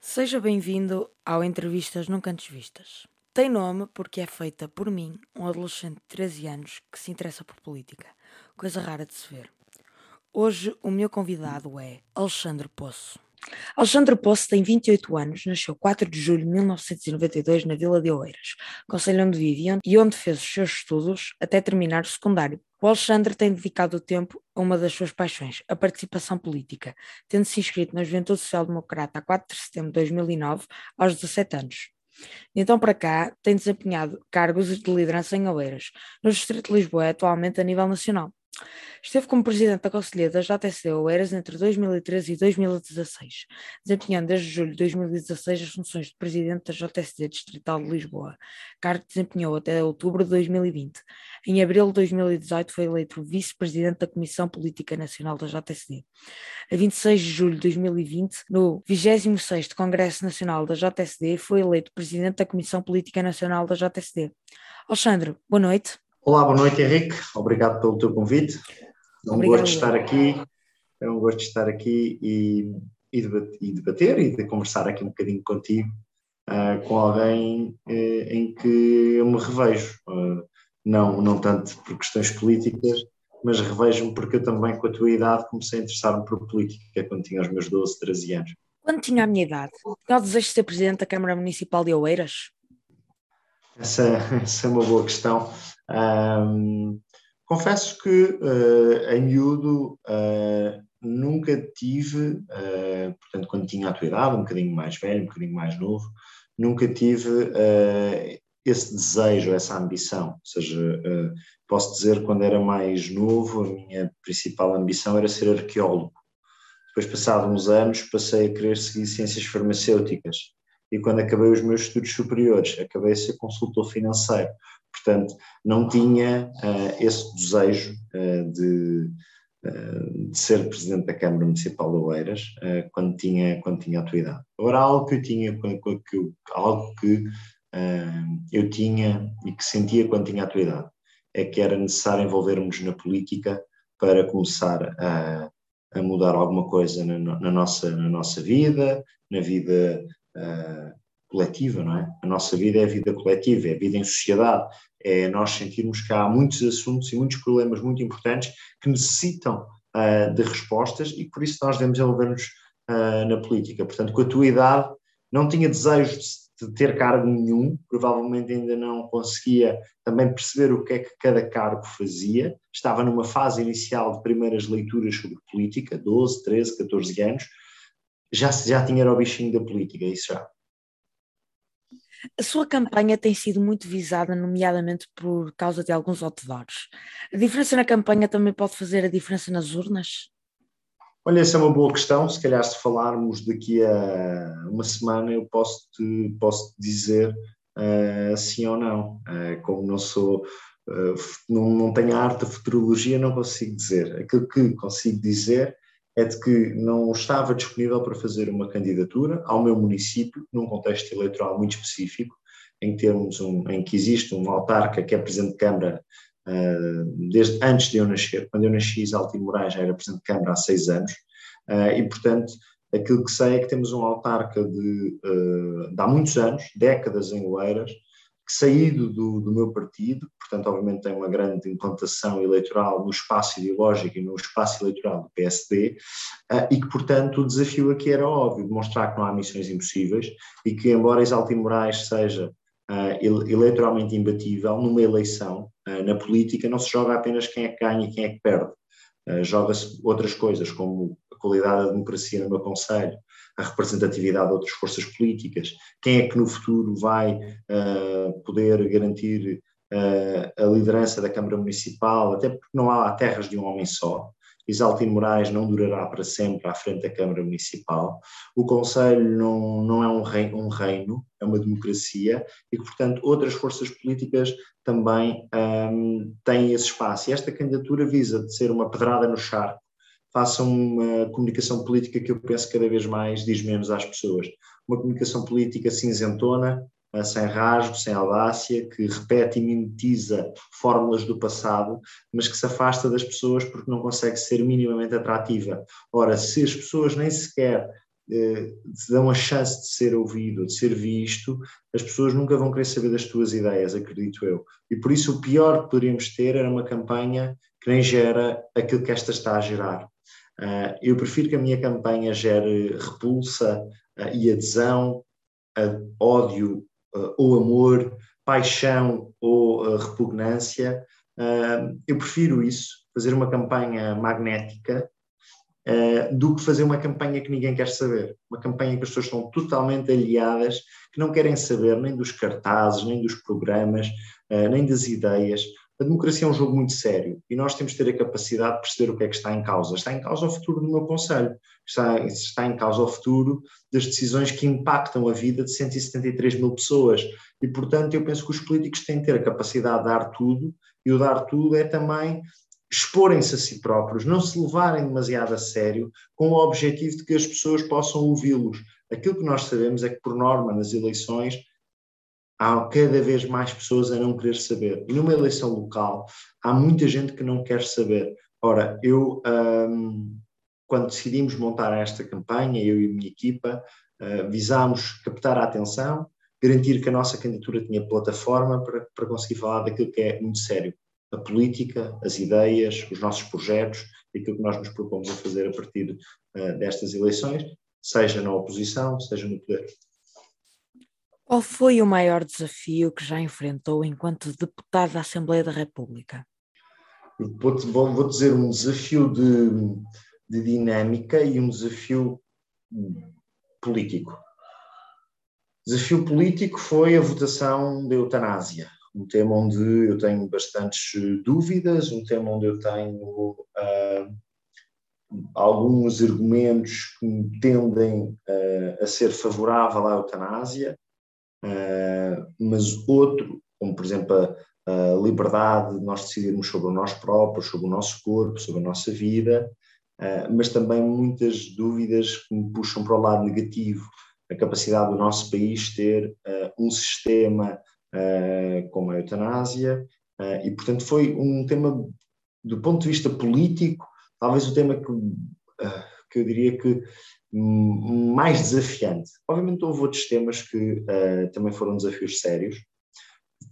Seja bem-vindo ao Entrevistas Nunca Antes Vistas. Tem nome porque é feita por mim, um adolescente de 13 anos que se interessa por política, coisa rara de se ver. Hoje o meu convidado é Alexandre Poço. Alexandre Poço tem 28 anos, nasceu 4 de julho de 1992 na Vila de Oeiras, conselho onde vive e onde fez os seus estudos até terminar o secundário. O Alexandre tem dedicado o tempo a uma das suas paixões, a participação política, tendo-se inscrito na Juventude Social Democrata a 4 de setembro de 2009, aos 17 anos. Então para cá tem desempenhado cargos de liderança em Oeiras, no Distrito de Lisboa, atualmente a nível nacional. Esteve como presidente da Conselhia da JSD Oeiras entre 2013 e 2016, desempenhando desde julho de 2016 as funções de presidente da JSD Distrital de Lisboa, cargo que desempenhou até outubro de 2020. Em abril de 2018 foi eleito vice-presidente da Comissão Política Nacional da JSD. A 26 de julho de 2020, no 26º Congresso Nacional da JSD, foi eleito presidente da Comissão Política Nacional da JSD. Alexandre, boa noite. Olá, boa noite Henrique, obrigado pelo teu convite. É um gosto de estar aqui, é um gosto de estar aqui e, debater, e, debater, e de conversar aqui um bocadinho contigo, uh, com alguém uh, em que eu me revejo, uh, não, não tanto por questões políticas, mas revejo-me porque eu também com a tua idade comecei a interessar-me por política quando tinha os meus 12, 13 anos. Quando tinha a minha idade, tinha o desejo de ser Presidente da Câmara Municipal de Oeiras? Essa, essa é uma boa questão. Um, confesso que uh, em miúdo uh, nunca tive, uh, portanto, quando tinha a tua idade, um bocadinho mais velho, um bocadinho mais novo, nunca tive esse desejo, essa ambição. Ou seja, posso dizer, quando era mais novo, a minha principal ambição era ser arqueólogo. Depois, passados uns anos, passei a querer seguir ciências farmacêuticas. E quando acabei os meus estudos superiores, acabei a ser consultor financeiro. Portanto, não tinha uh, esse desejo uh, de, uh, de, ser presidente da Câmara Municipal de Oeiras quando, tinha, quando tinha a tua idade. Agora, algo que eu tinha, algo que eu tinha e que sentia quando tinha a tua idade, é que era necessário envolvermos na política para começar a, a mudar alguma coisa na, na, nossa, na nossa vida, na vida uh, coletiva, não é? A nossa vida é a vida coletiva, é a vida em sociedade, é nós sentirmos que há muitos assuntos e muitos problemas muito importantes que necessitam uh, de respostas e por isso nós devemos envolver-nos uh, na política. Portanto, com a tua idade, não tinha desejo de ter cargo nenhum, provavelmente ainda não conseguia também perceber o que é que cada cargo fazia, estava numa fase inicial de primeiras leituras sobre política, 12, 13, 14 anos, já, já tinha o bichinho da política, isso já. A sua campanha tem sido muito visada, nomeadamente por causa de alguns outdoors. A diferença na campanha também pode fazer a diferença nas urnas? Olha, essa é uma boa questão. Se calhar, se falarmos daqui a uma semana, eu posso te, posso te dizer uh, sim ou não. Uh, como não sou, uh, não, não tenho a arte da futurologia, não consigo dizer. Aquilo que consigo dizer é de que não estava disponível para fazer uma candidatura ao meu município, num contexto eleitoral muito específico, em que, temos um, em que existe um autarca que é Presidente de Câmara uh, desde antes de eu nascer. Quando eu nasci, Isaltino Moraes já era Presidente de Câmara há seis anos, uh, e, portanto, aquilo que sei é que temos um autarca de, uh, de há muitos anos, décadas em Oeiras, saído do, do, meu partido, portanto, obviamente tem uma grande implantação eleitoral no espaço ideológico e no espaço eleitoral do PSD, uh, eh, e que, portanto, o desafio aqui era óbvio, demonstrar que não há missões impossíveis e que, embora Exaltino Moraes seja uh, eleitoralmente imbatível, numa eleição, uh, na política, não se joga apenas quem é que ganha e quem é que perde. Joga-se outras coisas, como a qualidade da democracia no meu conselho, a representatividade de outras forças políticas, quem é que no futuro vai uh, poder garantir uh, a liderança da Câmara Municipal, até porque não há terras de um homem só. Isaltino Moraes não durará para sempre à frente da Câmara Municipal. O Conselho não, não é um reino, um reino, é uma democracia e que, portanto, outras forças políticas também um, têm esse espaço. E esta candidatura visa de ser uma pedrada no charco façam uma comunicação política que eu penso cada vez mais diz menos às pessoas. Uma comunicação política cinzentona, sem rasgo, sem audácia, que repete e mimetiza fórmulas do passado, mas que se afasta das pessoas porque não consegue ser minimamente atrativa. Ora, se as pessoas nem sequer eh, te dão a chance de ser ouvido, de ser visto, as pessoas nunca vão querer saber das tuas ideias, acredito eu. E por isso o pior que poderíamos ter era uma campanha que nem gera aquilo que esta está a gerar. Uh, eu prefiro que a minha campanha gere repulsa uh, e adesão, ódio ou amor, paixão ou repugnância. eu prefiro isso, fazer uma campanha magnética, do que fazer uma campanha que ninguém quer saber. Uma campanha que as pessoas estão totalmente aliadas, que não querem saber nem dos cartazes, nem dos programas, nem das ideias. A democracia é um jogo muito sério e nós temos de ter a capacidade de perceber o que é que está em causa. Está em causa o futuro do meu Conselho, está, está em causa o futuro das decisões que impactam a vida de 173 mil pessoas. E, portanto, eu penso que os políticos têm de ter a capacidade de dar tudo e o dar tudo é também exporem-se a si próprios, não se levarem demasiado a sério, com o objetivo de que as pessoas possam ouvi-los. Aquilo que nós sabemos é que, por norma, nas eleições, há cada vez mais pessoas a não querer saber. E numa eleição local, há muita gente que não quer saber. Ora, eu, um, quando decidimos montar esta campanha, eu e a minha equipa, uh, visámos captar a atenção, garantir que a nossa candidatura tinha plataforma para, para conseguir falar daquilo que é muito sério. A política, as ideias, os nossos projetos aquilo que nós nos propomos a fazer a partir uh, destas eleições, seja na oposição, seja no poder. Qual foi o maior desafio que já enfrentou enquanto deputado da Assembleia da República? Vou, vou dizer um desafio de, de dinâmica e um desafio político. Desafio político foi a votação da eutanásia, um tema onde eu tenho bastantes dúvidas, um tema onde eu tenho uh, alguns argumentos que tendem uh, a ser favorável à eutanásia, mas outro, como por exemplo a, a, liberdade de nós decidirmos sobre nós próprios, sobre o nosso corpo, sobre a nossa vida, uh, mas também muitas dúvidas que me puxam para o lado negativo, a capacidade do nosso país ter uh, um sistema como a eutanásia, e portanto foi um tema, do ponto de vista político, talvez o tema que, que eu diria que mais desafiante. Obviamente houve outros temas que uh, também foram desafios sérios.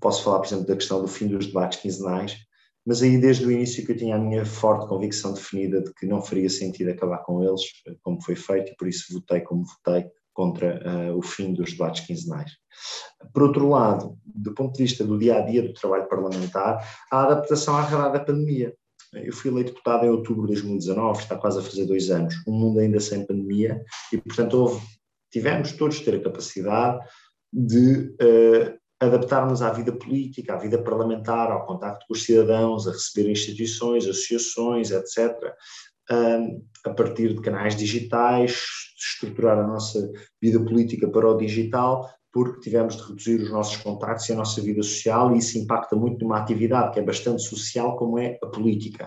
Posso falar, por exemplo, da questão do fim dos debates quinzenais, mas aí desde o início que eu tinha a minha forte convicção definida de que não faria sentido acabar com eles, como foi feito, e por isso votei como votei contra uh, o fim dos debates quinzenais. Por outro lado, do ponto de vista do dia a dia do trabalho parlamentar, a adaptação à realidade da pandemia. Eu fui eleito deputado em outubro de 2019, está quase a fazer dois anos, um mundo ainda sem pandemia, e portanto houve, tivemos todos ter a capacidade de uh, adaptarmos à vida política, à vida parlamentar, ao contacto com os cidadãos, a receber instituições, associações, etc., a partir de canais digitais, estruturar a nossa vida política para o digital, porque tivemos de reduzir os nossos contactos e a nossa vida social, e isso impacta muito numa atividade que é bastante social, como é a política.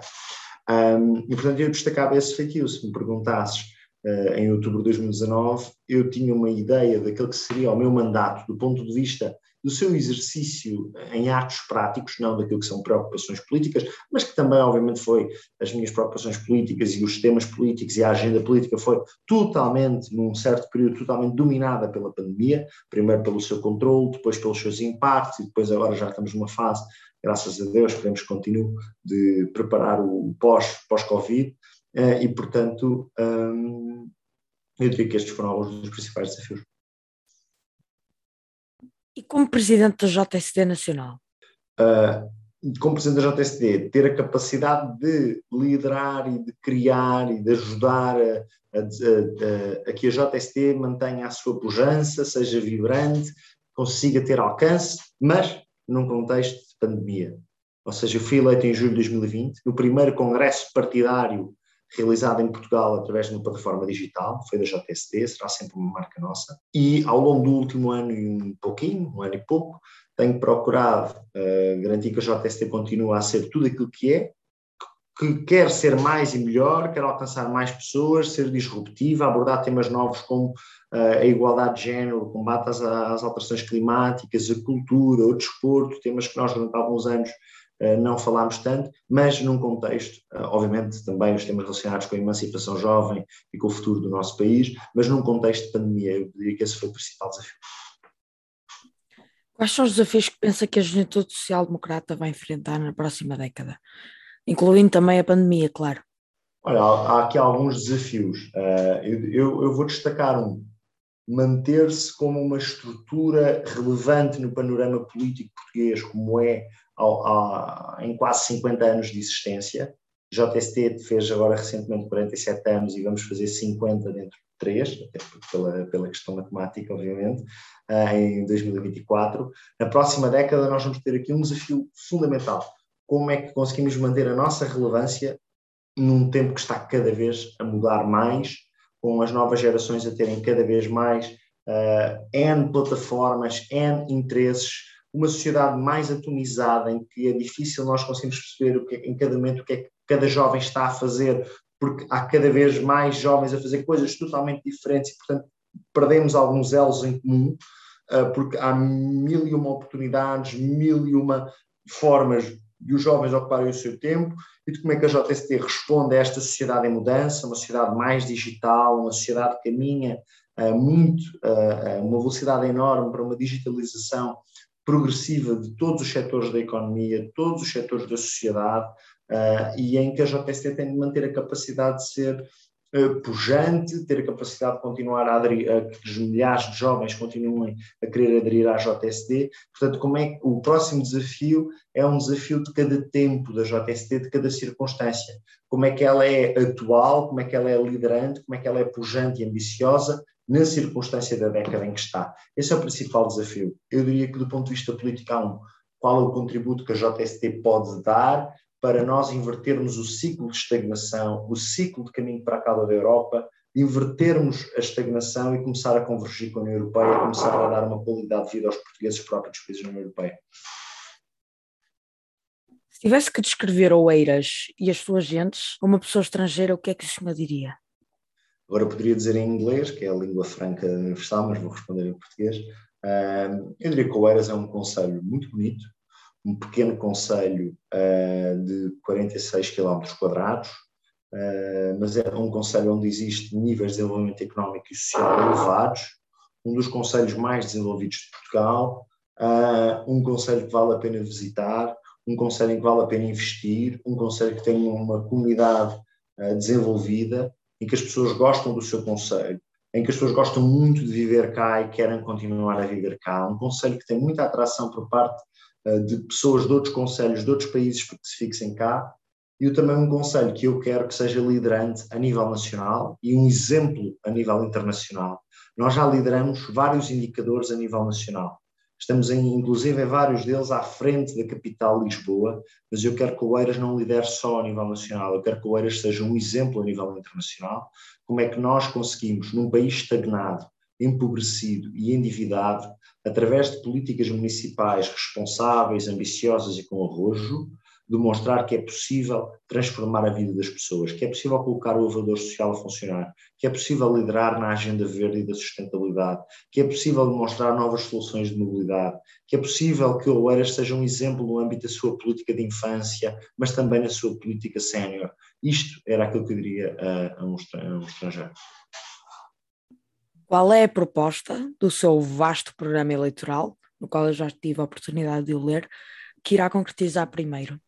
Um, e, portanto, eu destacava esse feitio. Se me perguntasses uh, em outubro de 2019, eu tinha uma ideia daquele que seria o meu mandato, do ponto de vista do seu exercício em atos práticos, não daquilo que são preocupações políticas, mas que também, obviamente, foi as minhas preocupações políticas e os temas políticos e a agenda política foi totalmente, num certo período, totalmente dominada pela pandemia, primeiro pelo seu controle, depois pelos seus impactos e depois agora já estamos numa fase, graças a Deus, queremos que continue, de preparar o pós, pós-Covid eh, e, portanto, hum, eu diria que estes foram alguns dos principais desafios. E como presidente da JSD Nacional? Uh, como presidente da JSD, ter a capacidade de liderar e de criar e de ajudar a, a, a, a que a JSD mantenha a sua pujança, seja vibrante, consiga ter alcance, mas num contexto de pandemia. Ou seja, eu fui eleito em julho de 2020, no primeiro congresso partidário realizada em Portugal através de uma plataforma digital, foi da JSD, será sempre uma marca nossa. E ao longo do último ano e um pouquinho, um ano e pouco, tenho procurado uh, garantir que a JSD continua a ser tudo aquilo que é, que quer ser mais e melhor, quer alcançar mais pessoas, ser disruptiva, abordar temas novos como uh, a igualdade de género, o combate às, às, alterações climáticas, a cultura, o desporto, temas que nós durante alguns anos não falámos tanto, mas num contexto, uh, obviamente também os temas relacionados com a emancipação jovem e com o futuro do nosso país, mas num contexto de pandemia, eu diria que esse foi o principal desafio. Quais são os desafios que pensa que a juventude social-democrata vai enfrentar na próxima década? incluindo também a pandemia, claro. Olha, há, aqui alguns desafios. Uh, eu, eu, vou destacar um. Manter-se como uma estrutura relevante no panorama político português, como é ao, ao, em quase 50 anos de existência. JST fez agora recentemente 47 anos e vamos fazer 50 dentro de 3, até pela, pela questão matemática, obviamente, uh, em 2024. Na próxima década, nós vamos ter aqui um desafio fundamental como é que conseguimos manter a nossa relevância num tempo que está cada vez a mudar mais, com as novas gerações a terem cada vez mais uh, N plataformas, N interesses, uma sociedade mais atomizada em que é difícil nós conseguirmos perceber o que, é, em cada momento o que é que cada jovem está a fazer, porque há cada vez mais jovens a fazer coisas totalmente diferentes e, portanto, perdemos alguns elos em comum, uh, porque há mil e uma oportunidades, mil e uma formas de os jovens ocuparem o seu tempo e de como é que a JST responde a esta sociedade em mudança, uma sociedade mais digital, uma sociedade que caminha uh, muito, uh, uma velocidade enorme para uma digitalização progressiva de todos os setores da economia, de todos os setores da sociedade, uh, e em que a JST tem de manter a capacidade de ser pujante, ter a capacidade de continuar a aderir, a que os milhares de jovens continuem a querer aderir à JSD. Portanto, como é que o próximo desafio é um desafio de cada tempo da JSD, de cada circunstância. Como é que ela é atual, como é que ela é liderante, como é que ela é pujante e ambiciosa na circunstância da década em que está. Esse é o principal desafio. Eu diria que do ponto de vista político há um, qual é o contributo que a JST pode dar para nós invertermos o ciclo de estagnação, o ciclo de caminho para a cauda da Europa, invertermos a estagnação e começar a convergir com a União Europeia, começar a dar uma qualidade de vida aos portugueses próprios dos países da União Europeia. Se tivesse que descrever Oeiras e as suas gentes a uma pessoa estrangeira, o que é que isso me diria? Agora poderia dizer em inglês, que é a língua franca universal, mas vou responder em português. eu diria que Oeiras é um conselho muito bonito, um pequeno conselho uh, de 46 km quadrados, uh, mas é um conselho onde existe níveis de desenvolvimento económico e social elevados, um dos conselhos mais desenvolvidos de Portugal, uh, um conselho que vale a pena visitar, um conselho em que vale a pena investir, um conselho que tem uma comunidade desenvolvida, em que as pessoas gostam do seu conselho, em que as pessoas gostam muito de viver cá e querem continuar a viver cá, um conselho que tem muita atração por parte de pessoas de outros conselhos, de outros países que se fixem cá, e também um conselho que eu quero que seja liderante a nível nacional e um exemplo a nível internacional. Nós já lideramos vários indicadores a nível nacional. Estamos, em, inclusive, em vários deles à frente da capital Lisboa, mas eu quero que o Eiras não lidere só a nível nacional, eu quero que o Eiras seja um exemplo a nível internacional. Como é que nós conseguimos, num país estagnado, empobrecido e endividado, através de políticas municipais responsáveis, ambiciosas e com arrojo, demonstrar que é possível transformar a vida das pessoas, que é possível colocar o elevador social a funcionar, que é possível liderar na agenda verde e da sustentabilidade, que é possível demonstrar novas soluções de mobilidade, que é possível que o Oeiras seja um exemplo no âmbito da sua política de infância, mas também na sua política sénior. Isto era aquilo que eu diria a, a um estrangeiro. Qual é a proposta do seu vasto programa eleitoral, no qual eu já tive a oportunidade de o ler, que irá concretizar primeiro?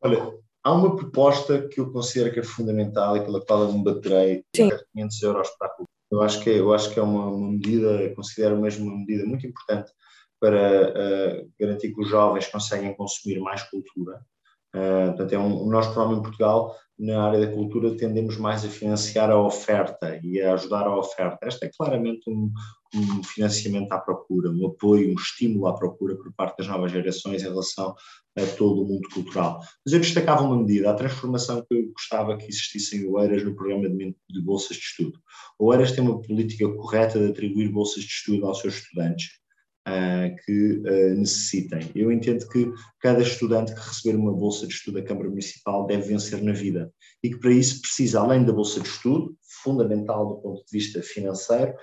Olha, há uma proposta que eu considero que é fundamental e pela qual eu me baterei, Sim. 500 euros para a cultura. Eu acho que é, eu acho que é uma, uma medida, considero mesmo uma medida muito importante para uh, garantir que os jovens conseguem consumir mais cultura. Uh, portanto, é um, nós, provavelmente, em Portugal, na área da cultura tendemos mais a financiar a oferta e a ajudar a oferta. Esta é claramente um, um, financiamento à procura, um apoio, um estímulo à procura por parte das novas gerações em relação a todo o mundo cultural. Mas eu destacava uma medida, a transformação que eu gostava que existisse em Oeiras no programa de, bolsas de estudo. Oeiras tem uma política correta de atribuir bolsas de estudo aos seus estudantes que uh, necessitem. Eu entendo que cada estudante que receber uma bolsa de estudo da Câmara Municipal deve vencer na vida e que para isso precisa, além da bolsa de estudo, fundamental do ponto de vista financeiro,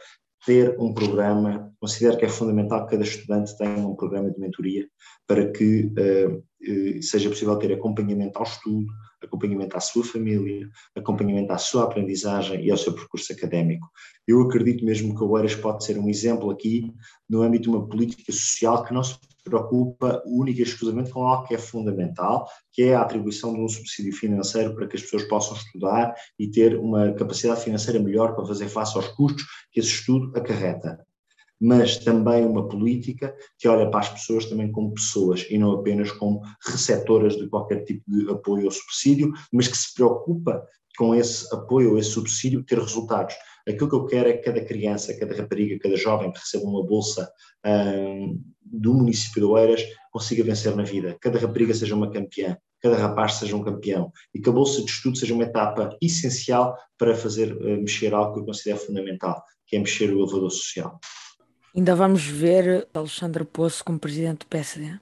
ter um programa, considero que é fundamental que cada estudante tenha um programa de mentoria para que uh, seja possível ter acompanhamento ao estudo, acompanhamento à sua família, acompanhamento à sua aprendizagem e ao seu percurso académico. Eu acredito mesmo que o Oeiras pode ser um exemplo aqui no âmbito de uma política social que não se preocupa única e exclusivamente com algo que é fundamental, que é a atribuição de um subsídio financeiro para que as pessoas possam estudar e ter uma capacidade financeira melhor para fazer face aos custos que esse estudo acarreta mas também uma política que olha para as pessoas também como pessoas e não apenas como receptoras de qualquer tipo de apoio ou subsídio, mas que se preocupa com esse apoio ou esse subsídio ter resultados. Aquilo que eu quero é que cada criança, cada rapariga, cada jovem que receba uma bolsa hum, do município de Oeiras consiga vencer na vida. Cada rapariga seja uma campeã, cada rapaz seja um campeão e que a bolsa de estudo seja uma etapa essencial para fazer uh, mexer algo que eu considero fundamental, que é mexer o elevador social. Ainda vamos ver Alexandre Poço como presidente do PSD?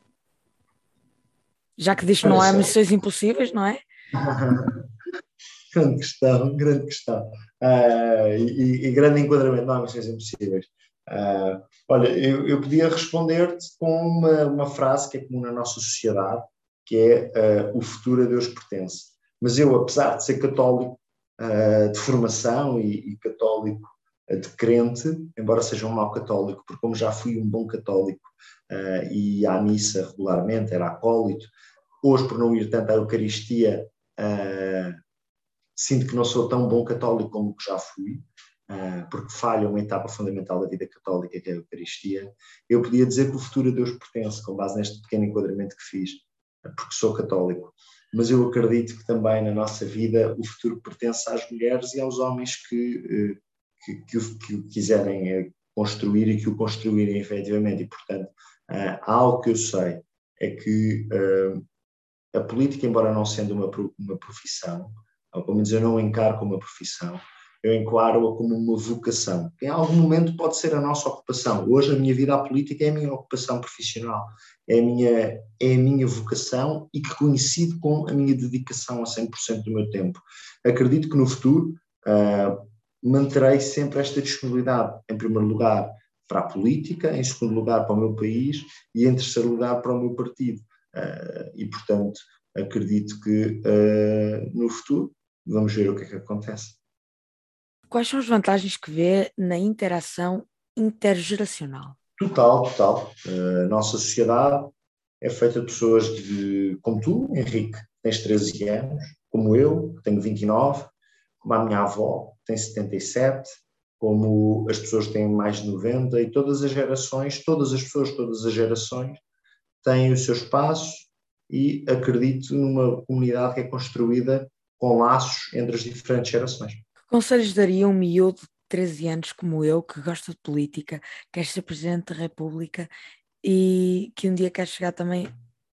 Já que diz que não há missões impossíveis, não é? grande questão, grande questão. Uh, e, e, grande enquadramento, não há missões impossíveis. Uh, olha, eu, eu podia responder-te com uma, uma frase que é comum na nossa sociedade, que é uh, o futuro a Deus pertence. Mas eu, apesar de ser católico de formação e, e católico de crente, embora seja um mau católico, porque como já fui um bom católico uh, e à missa regularmente, era acólito, hoje por não ir tanto à Eucaristia, uh, sinto que não sou tão bom católico como que já fui, uh, porque falha uma etapa fundamental da vida católica, que é a Eucaristia. Eu podia dizer que o futuro a Deus pertence, com base neste pequeno enquadramento que fiz, porque sou católico. Mas eu acredito que também na nossa vida o futuro pertence às mulheres e aos homens que que, que, o, que o quiserem eh, construir e que o construírem efetivamente. E, portanto, uh, algo que eu sei é que uh, a política, embora não sendo uma, uma profissão, ou pelo menos eu não encaro como uma profissão, eu encaro-a como uma vocação. Em algum momento pode ser a nossa ocupação. Hoje a minha vida à política é a minha ocupação profissional, é a minha, é a minha vocação e que coincide com a minha dedicação a 100% do meu tempo. Acredito que no futuro, uh, manterei sempre esta disponibilidade, em primeiro lugar, para a política, em segundo lugar, para o meu país e, em terceiro lugar, para o meu partido. Uh, e, portanto, acredito que uh, no futuro vamos ver o que é que acontece. Quais são as vantagens que vê na interação intergeracional? Total, total. Uh, a nossa sociedade é feita de pessoas de, como tu, Henrique, tens 13 anos, como eu, tenho 29, como a minha avó, tem 77, como as pessoas têm mais de 90, e todas as gerações, todas as pessoas, todas as gerações, têm o seu espaço e acredito numa comunidade que é construída com laços entre as diferentes gerações. Que conselhos daria um miúdo de 13 anos como eu, que gosta de política, quer ser Presidente da República e que um dia quer chegar também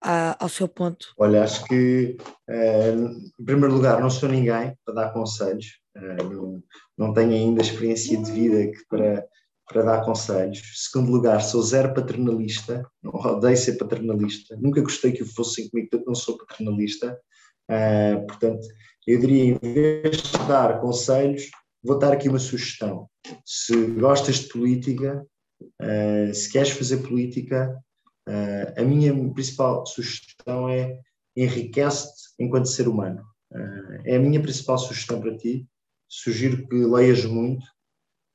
ao seu ponto? Olha, acho que, eh, em primeiro lugar, não sou ninguém para dar conselhos, eh, não, não tenho ainda experiência de vida que para, para dar conselhos. Segundo lugar, sou zero paternalista, não odeio ser paternalista, nunca gostei que fossem comigo, portanto não sou paternalista. Uh, portanto, eu diria, em vez de dar conselhos, vou dar aqui uma sugestão. Se gostas de política, se queres fazer política, Uh, a minha principal sugestão é enriquece-te enquanto ser humano. Uh, é a minha principal sugestão para ti. Sugiro que leias muito,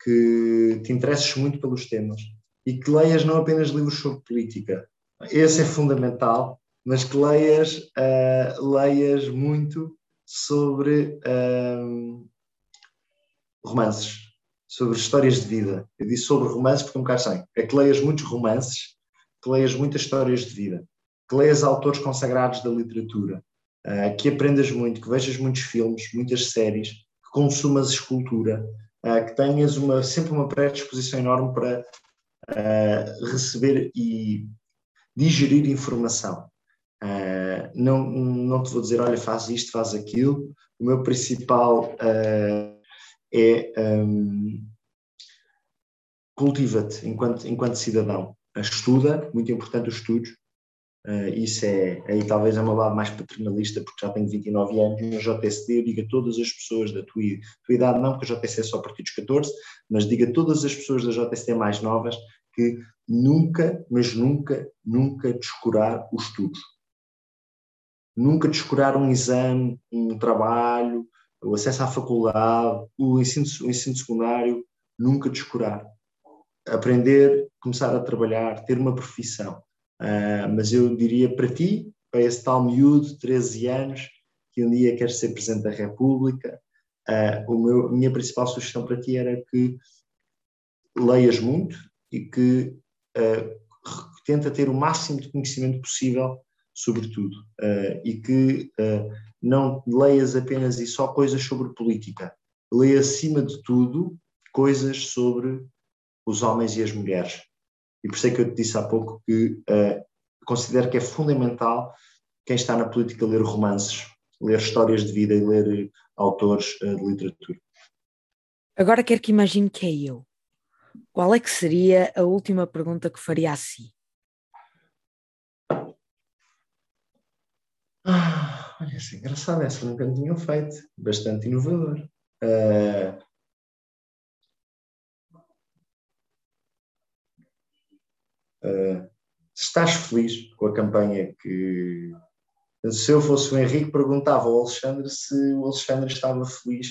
que te interesses muito pelos temas e que leias não apenas livros sobre política. Esse é fundamental, mas que leias, uh, leias muito sobre romances, sobre histórias de vida. Eu disse sobre romances porque um bocado sei. É que leias muitos romances que leias muitas histórias de vida, que leias autores consagrados da literatura, uh, que aprendas muito, que vejas muitos filmes, muitas séries, que consumas escultura, uh, que tenhas uma, sempre uma predisposição enorme para uh, receber e digerir informação. não, não te vou dizer, olha, faz isto, faz aquilo. O meu principal é um, cultiva-te enquanto, enquanto cidadão estuda, muito importante os estudos. Uh, isso é, aí talvez é uma lado mais paternalista, porque já tenho 29 anos no eu digo a todas as pessoas da tua, tua idade, não, porque o JSD é só a partir dos 14, mas digo a todas as pessoas da JSD mais novas que nunca, mas nunca, nunca descurar os estudos. Nunca descurar um exame, um trabalho, o acesso à faculdade, o ensino, o ensino secundário, nunca descurar. Aprender, começar a trabalhar, ter uma profissão. Uh, mas eu diria para ti, para esse tal miúdo de 13 anos, que um dia quer ser Presidente da República, uh, o meu, a minha principal sugestão para ti era que leias muito e que uh, tenta ter o máximo de conhecimento possível sobre tudo e que não leias apenas e só coisas sobre política. Leia acima de tudo coisas sobre os homens e as mulheres. E por isso é que eu te disse há pouco que uh, considero que é fundamental quem está na política ler romances, ler histórias de vida e ler autores uh, de literatura. Agora quero que imagine que é eu. Qual é que seria a última pergunta que faria a si? Ah, olha, é engraçado, essa nunca me tinham feito. Bastante inovador. Uh, Uh, estás feliz com a campanha que. Se eu fosse o Henrique, perguntava ao Alexandre se o Alexandre estava feliz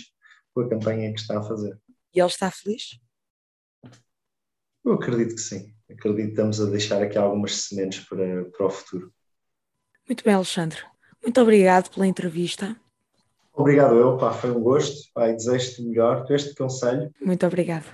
com a campanha que está a fazer. E ele está feliz? Eu acredito que sim. Acredito que estamos a deixar aqui algumas sementes para, para o futuro. Muito bem, Alexandre. Muito obrigado pela entrevista. Obrigado eu, pá, foi um gosto. Pá, desejo-te melhor. Tu este conselho. Muito obrigado.